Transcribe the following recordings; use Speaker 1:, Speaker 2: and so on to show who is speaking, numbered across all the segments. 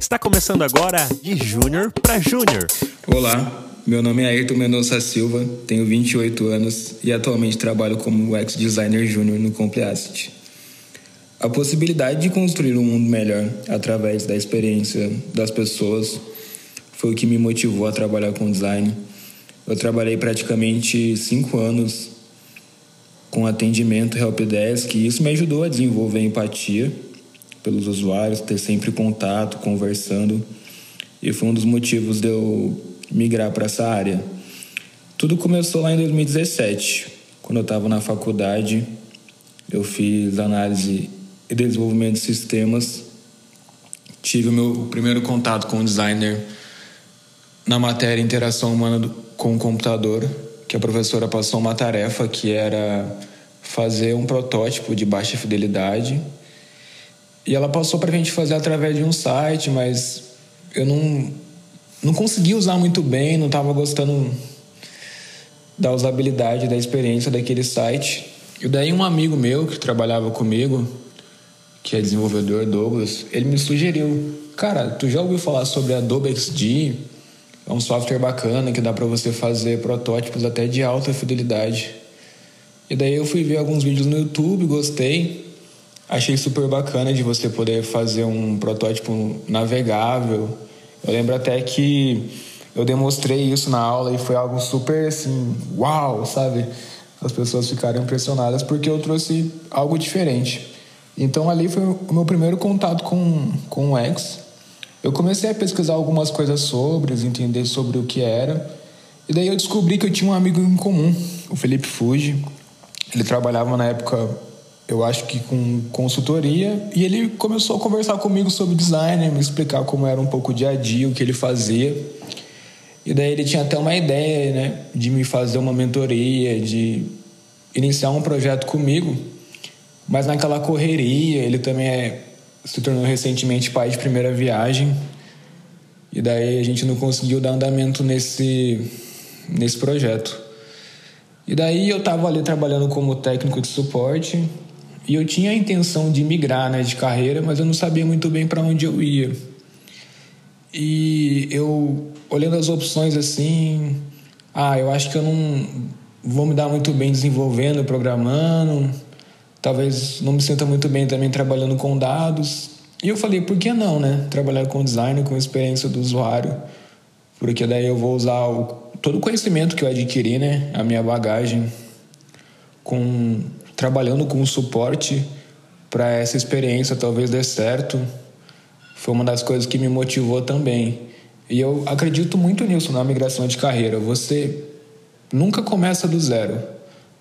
Speaker 1: Está começando agora de Júnior para Júnior.
Speaker 2: Olá, meu nome é Ayrton Mendonça Silva, tenho 28 anos e atualmente trabalho como UX Designer Júnior no Compleacid. A possibilidade de construir um mundo melhor através da experiência das pessoas foi o que me motivou a trabalhar com design. Eu trabalhei praticamente cinco anos com atendimento helpdesk e isso me ajudou a desenvolver empatia pelos usuários, ter sempre contato, conversando e foi um dos motivos de eu migrar para essa área. Tudo começou lá em 2017, quando eu estava na faculdade. Eu fiz análise e desenvolvimento de sistemas. Tive o meu primeiro contato com o designer na matéria Interação Humana com o Computador, que a professora passou uma tarefa que era fazer um protótipo de baixa fidelidade. E ela passou para a gente fazer através de um site, mas eu não, não consegui usar muito bem, não estava gostando da usabilidade, da experiência daquele site. E daí um amigo meu que trabalhava comigo, que é desenvolvedor, Douglas, ele me sugeriu, cara, tu já ouviu falar sobre Adobe XD? É um software bacana que dá para você fazer protótipos até de alta fidelidade. E daí eu fui ver alguns vídeos no YouTube, gostei. Achei super bacana de você poder fazer um protótipo navegável. Eu lembro até que eu demonstrei isso na aula e foi algo super assim, uau, sabe? As pessoas ficaram impressionadas porque eu trouxe algo diferente. Então ali foi o meu primeiro contato com, com o X. Eu comecei a pesquisar algumas coisas sobre, entender sobre o que era. E daí eu descobri que eu tinha um amigo em comum, o Felipe Fuji. Ele trabalhava na época, eu acho que com consultoria, e ele começou a conversar comigo sobre design, me explicar como era um pouco o dia a dia, o que ele fazia. E daí ele tinha até uma ideia, né, de me fazer uma mentoria, de iniciar um projeto comigo. Mas naquela correria, ele também é se tornou recentemente pai de primeira viagem. E daí a gente não conseguiu dar andamento nesse, nesse projeto. E daí eu estava ali trabalhando como técnico de suporte e eu tinha a intenção de migrar né, de carreira, mas eu não sabia muito bem para onde eu ia. E eu, olhando as opções assim, ah, eu acho que eu não vou me dar muito bem desenvolvendo, programando talvez não me sinta muito bem também trabalhando com dados. E eu falei, por que não, né? Trabalhar com design, com experiência do usuário, porque daí eu vou usar o, todo o conhecimento que eu adquiri, né? A minha bagagem, com trabalhando com suporte para essa experiência talvez dê certo. Foi uma das coisas que me motivou também. E eu acredito muito nisso na migração de carreira. Você nunca começa do zero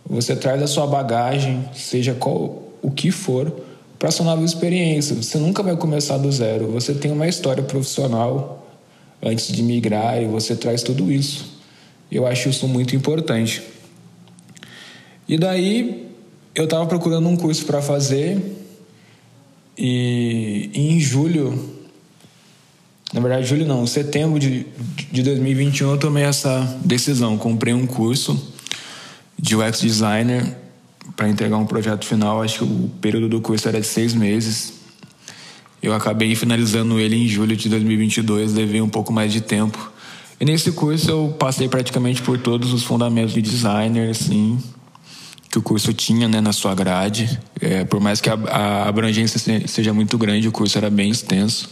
Speaker 2: você traz a sua bagagem, seja qual o que for, para sua nova experiência. Você nunca vai começar do zero. Você tem uma história profissional antes de migrar e você traz tudo isso. Eu acho isso muito importante. E daí eu estava procurando um curso para fazer e em julho, na verdade julho não, setembro de, de 2021 eu tomei essa decisão. Comprei um curso de UX designer para entregar um projeto final. Acho que o período do curso era de seis meses. Eu acabei finalizando ele em julho de 2022, levei um pouco mais de tempo. E nesse curso eu passei praticamente por todos os fundamentos de designer, assim, que o curso tinha né, na sua grade. É, por mais que a, a abrangência seja muito grande, o curso era bem extenso.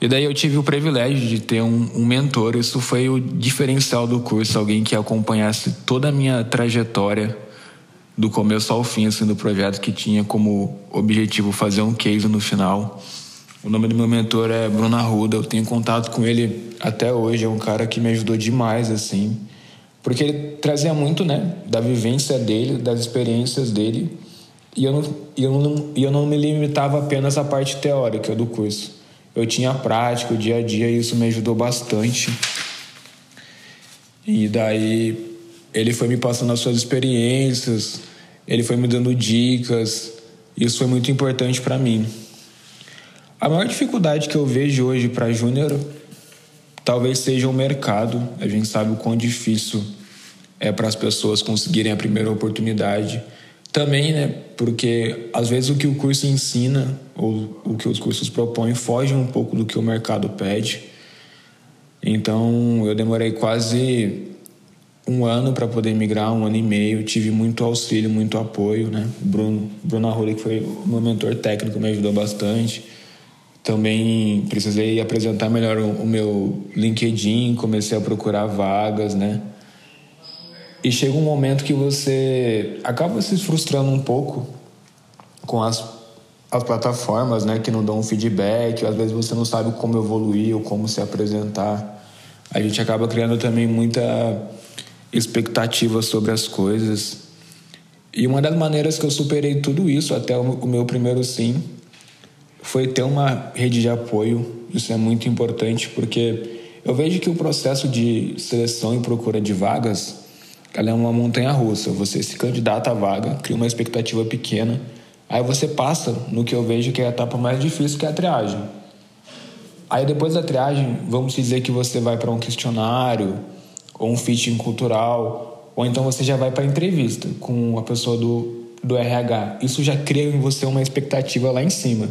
Speaker 2: E daí eu tive o privilégio de ter um, um, mentor. Isso foi o diferencial do curso, alguém que acompanhasse toda a minha trajetória do começo ao fim assim, do projeto, que tinha como objetivo fazer um case no final. O nome do meu mentor é Bruno Arruda. Eu tenho contato com ele até hoje. É um cara que me ajudou demais, assim, porque ele trazia muito, né, da vivência dele, das experiências dele. E eu não, eu não, eu não me limitava apenas à parte teórica do curso eu tinha prática, o dia a dia, e isso me ajudou bastante. E daí ele foi me passando as suas experiências, ele foi me dando dicas, isso foi muito importante para mim. A maior dificuldade que eu vejo hoje para júnior talvez seja o mercado. A gente sabe o quão difícil é para as pessoas conseguirem a primeira oportunidade. Também, né? Porque às vezes o que o curso ensina ou o que os cursos propõem foge um pouco do que o mercado pede. Então eu demorei quase um ano para poder migrar, um ano e meio. Tive muito auxílio, muito apoio, né? Bruno, Bruno Arruda, que foi o meu mentor técnico, me ajudou bastante. Também precisei apresentar melhor o meu LinkedIn, comecei a procurar vagas, né? E chega um momento que você acaba se frustrando um pouco com as, as plataformas, né, que não dão um feedback, às vezes você não sabe como evoluir ou como se apresentar. A gente acaba criando também muita expectativa sobre as coisas. E uma das maneiras que eu superei tudo isso até o meu primeiro sim foi ter uma rede de apoio. Isso é muito importante porque eu vejo que o processo de seleção e procura de vagas ela é uma montanha russa. Você se candidata à vaga, cria uma expectativa pequena, aí você passa no que eu vejo que é a etapa mais difícil, que é a triagem. Aí depois da triagem, vamos dizer que você vai para um questionário ou um fitting cultural, ou então você já vai para entrevista com a pessoa do, do RH. Isso já cria em você uma expectativa lá em cima.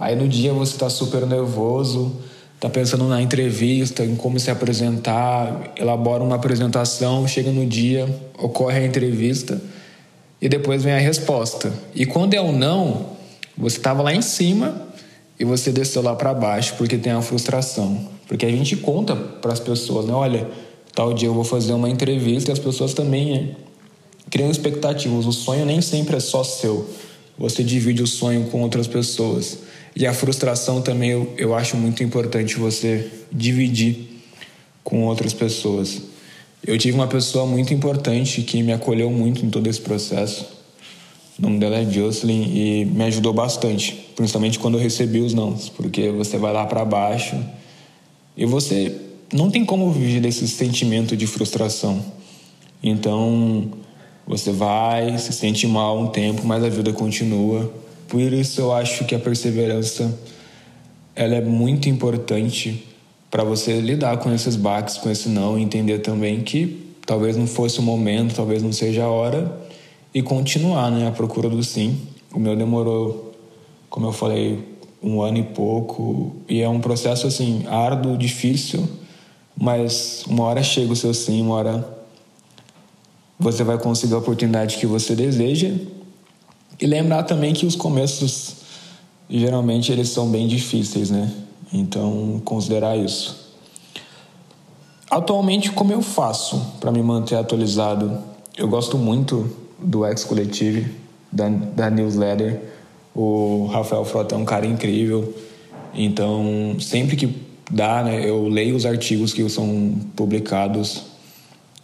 Speaker 2: Aí no dia você está super nervoso, está pensando na entrevista, em como se apresentar, elabora uma apresentação, chega no dia, ocorre a entrevista e depois vem a resposta. E quando é o um não, você estava lá em cima e você desceu lá para baixo porque tem a frustração. Porque a gente conta para as pessoas, né? Olha, tal dia eu vou fazer uma entrevista e as pessoas também né? criam expectativas. O sonho nem sempre é só seu. Você divide o sonho com outras pessoas. E a frustração também eu, eu acho muito importante você dividir com outras pessoas. Eu tive uma pessoa muito importante que me acolheu muito em todo esse processo. O nome dela é Jocelyn e me ajudou bastante, principalmente quando eu recebi os não, porque você vai lá para baixo e você não tem como viver desse sentimento de frustração. Então, você vai, se sente mal um tempo, mas a vida continua por isso eu acho que a perseverança ela é muito importante para você lidar com esses baques, com esse não, entender também que talvez não fosse o momento, talvez não seja a hora e continuar, né, a procura do sim. O meu demorou, como eu falei, um ano e pouco e é um processo assim árduo, difícil, mas uma hora chega o seu sim, uma hora você vai conseguir a oportunidade que você deseja e lembrar também que os começos geralmente eles são bem difíceis, né? Então, considerar isso. Atualmente, como eu faço para me manter atualizado? Eu gosto muito do Ex Collective, da, da newsletter. O Rafael Frota é um cara incrível. Então, sempre que dá, né, eu leio os artigos que são publicados,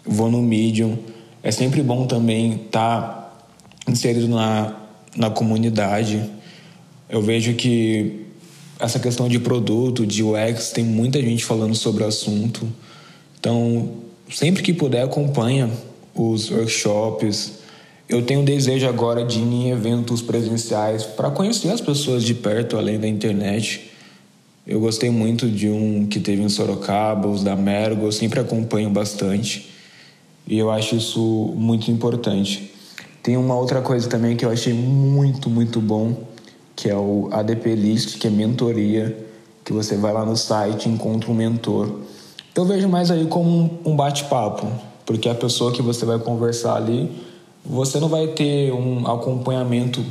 Speaker 2: vou no Medium. É sempre bom também estar tá inserido na na comunidade. Eu vejo que essa questão de produto, de UX, tem muita gente falando sobre o assunto. Então, sempre que puder, acompanha os workshops. Eu tenho desejo agora de ir em eventos presenciais para conhecer as pessoas de perto, além da internet. Eu gostei muito de um que teve em Sorocaba, os da Mergo, eu sempre acompanho bastante. E eu acho isso muito importante. Tem uma outra coisa também que eu achei muito, muito bom, que é o ADP List, que é mentoria, que você vai lá no site encontra um mentor. Eu vejo mais aí como um bate-papo, porque a pessoa que você vai conversar ali, você não vai ter um acompanhamento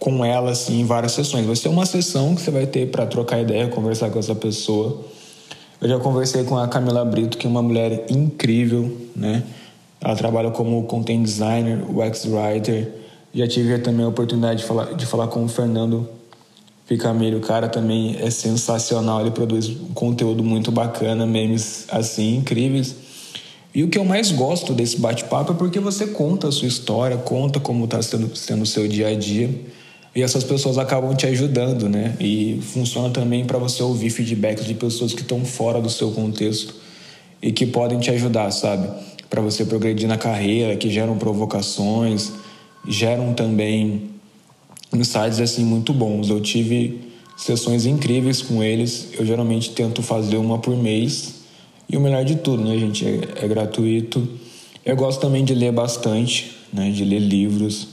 Speaker 2: com ela assim em várias sessões. Vai ser uma sessão que você vai ter para trocar ideia, conversar com essa pessoa. Eu já conversei com a Camila Brito, que é uma mulher incrível, né? Ela trabalha como content designer, UX writer. Já tive também a oportunidade de falar, de falar com o Fernando Picamilho. O cara também é sensacional. Ele produz conteúdo muito bacana, memes assim, incríveis. E o que eu mais gosto desse bate-papo é porque você conta a sua história, conta como está sendo, sendo o seu dia a dia. E essas pessoas acabam te ajudando, né? E funciona também para você ouvir feedbacks de pessoas que estão fora do seu contexto e que podem te ajudar, sabe? Para você progredir na carreira, que geram provocações, geram também insights assim muito bons. Eu tive sessões incríveis com eles. Eu geralmente tento fazer uma por mês. E o melhor de tudo, né, gente, é, é gratuito. Eu gosto também de ler bastante, né, de ler livros.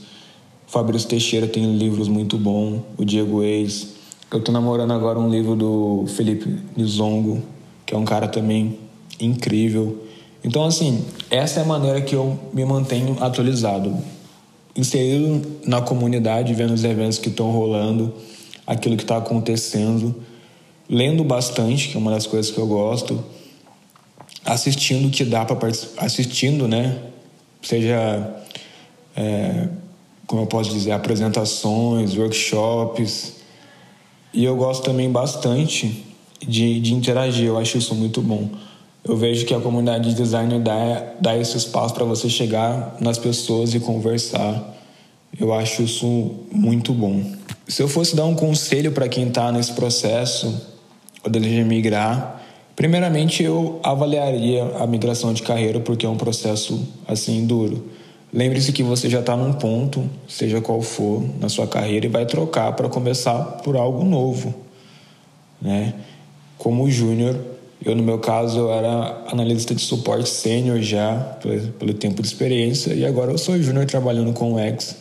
Speaker 2: O Fabrício Teixeira tem livros muito bons, o Diego Eis. Eu estou namorando agora um livro do Felipe Nizongo, que é um cara também incrível. Então, assim, essa é a maneira que eu me mantenho atualizado. Inserido na comunidade, vendo os eventos que estão rolando, aquilo que está acontecendo, lendo bastante, que é uma das coisas que eu gosto, assistindo o que dá para assistindo, né? Seja, é, como eu posso dizer, apresentações, workshops. E eu gosto também bastante de, de interagir, eu acho isso muito bom. Eu vejo que a comunidade de design dá, dá esse espaço para você chegar nas pessoas e conversar. Eu acho isso muito bom. Se eu fosse dar um conselho para quem está nesse processo, ou deseja migrar, primeiramente eu avaliaria a migração de carreira, porque é um processo assim duro. Lembre-se que você já está num ponto, seja qual for, na sua carreira e vai trocar para começar por algo novo, né? Como júnior, eu, no meu caso, eu era analista de suporte sênior já, pelo, tempo de experiência, e agora eu sou júnior trabalhando com o X.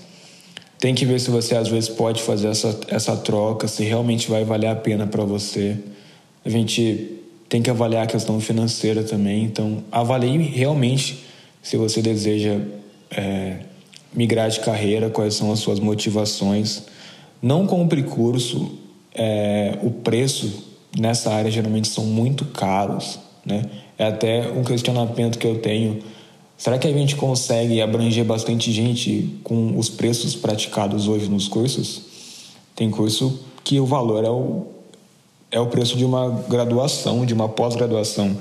Speaker 2: Tem que ver se você, às vezes, pode fazer essa, essa troca, se realmente vai valer a pena para você. A gente tem que avaliar a questão financeira também, então avalie realmente se você deseja é, migrar de carreira, quais são as suas motivações. Não compre curso, é, o preço nessa área geralmente são muito caros, né? É até um questionamento que eu tenho. Será que a gente consegue abranger bastante gente com os preços praticados hoje nos cursos? Tem curso que o valor é o, é o preço de uma graduação, de uma pós-graduação.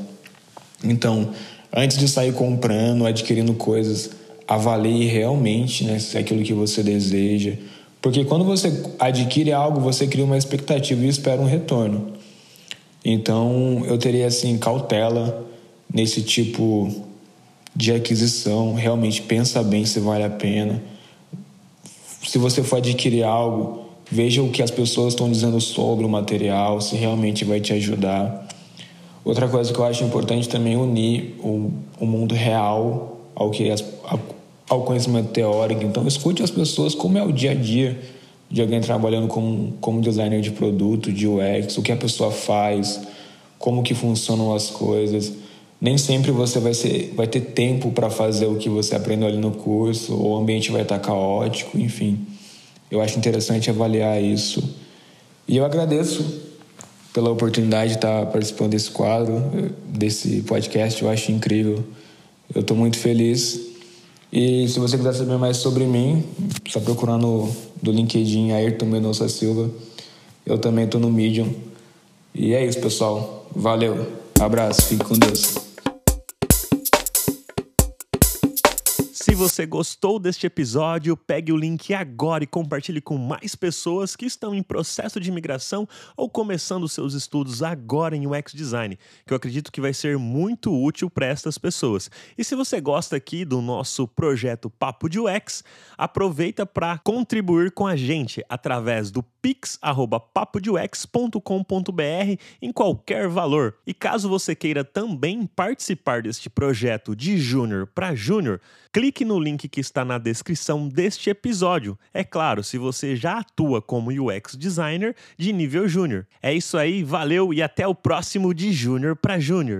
Speaker 2: Então, antes de sair comprando, adquirindo coisas, avalie realmente né, se é aquilo que você deseja. Porque quando você adquire algo, você cria uma expectativa e espera um retorno. Então eu teria assim cautela nesse tipo de aquisição, realmente pensa bem se vale a pena. Se você for adquirir algo, veja o que as pessoas estão dizendo sobre o material, se realmente vai te ajudar. Outra coisa que eu acho importante também é unir o, o mundo real ao que as, ao conhecimento teórico. Então escute as pessoas como é o dia a dia de alguém trabalhando como, como designer de produto, de UX, o que a pessoa faz, como que funcionam as coisas. Nem sempre você vai, ser, vai ter tempo para fazer o que você aprendeu ali no curso, ou o ambiente vai estar caótico, enfim. Eu acho interessante avaliar isso. E eu agradeço pela oportunidade de estar participando desse quadro, desse podcast, eu acho incrível. Eu estou muito feliz e se você quiser saber mais sobre mim, só procurar no do LinkedIn Ayrton Mendonça Silva. Eu também estou no Medium. E é isso, pessoal. Valeu. Abraço. Fique com Deus.
Speaker 1: Se você gostou deste episódio, pegue o link agora e compartilhe com mais pessoas que estão em processo de imigração ou começando seus estudos agora em UX Design, que eu acredito que vai ser muito útil para estas pessoas. E se você gosta aqui do nosso projeto Papo de UX, aproveita para contribuir com a gente através do pix@papodeux.com.br em qualquer valor. E caso você queira também participar deste projeto de júnior para júnior, clique no link que está na descrição deste episódio. É claro, se você já atua como UX designer de nível júnior. É isso aí, valeu e até o próximo de júnior para júnior.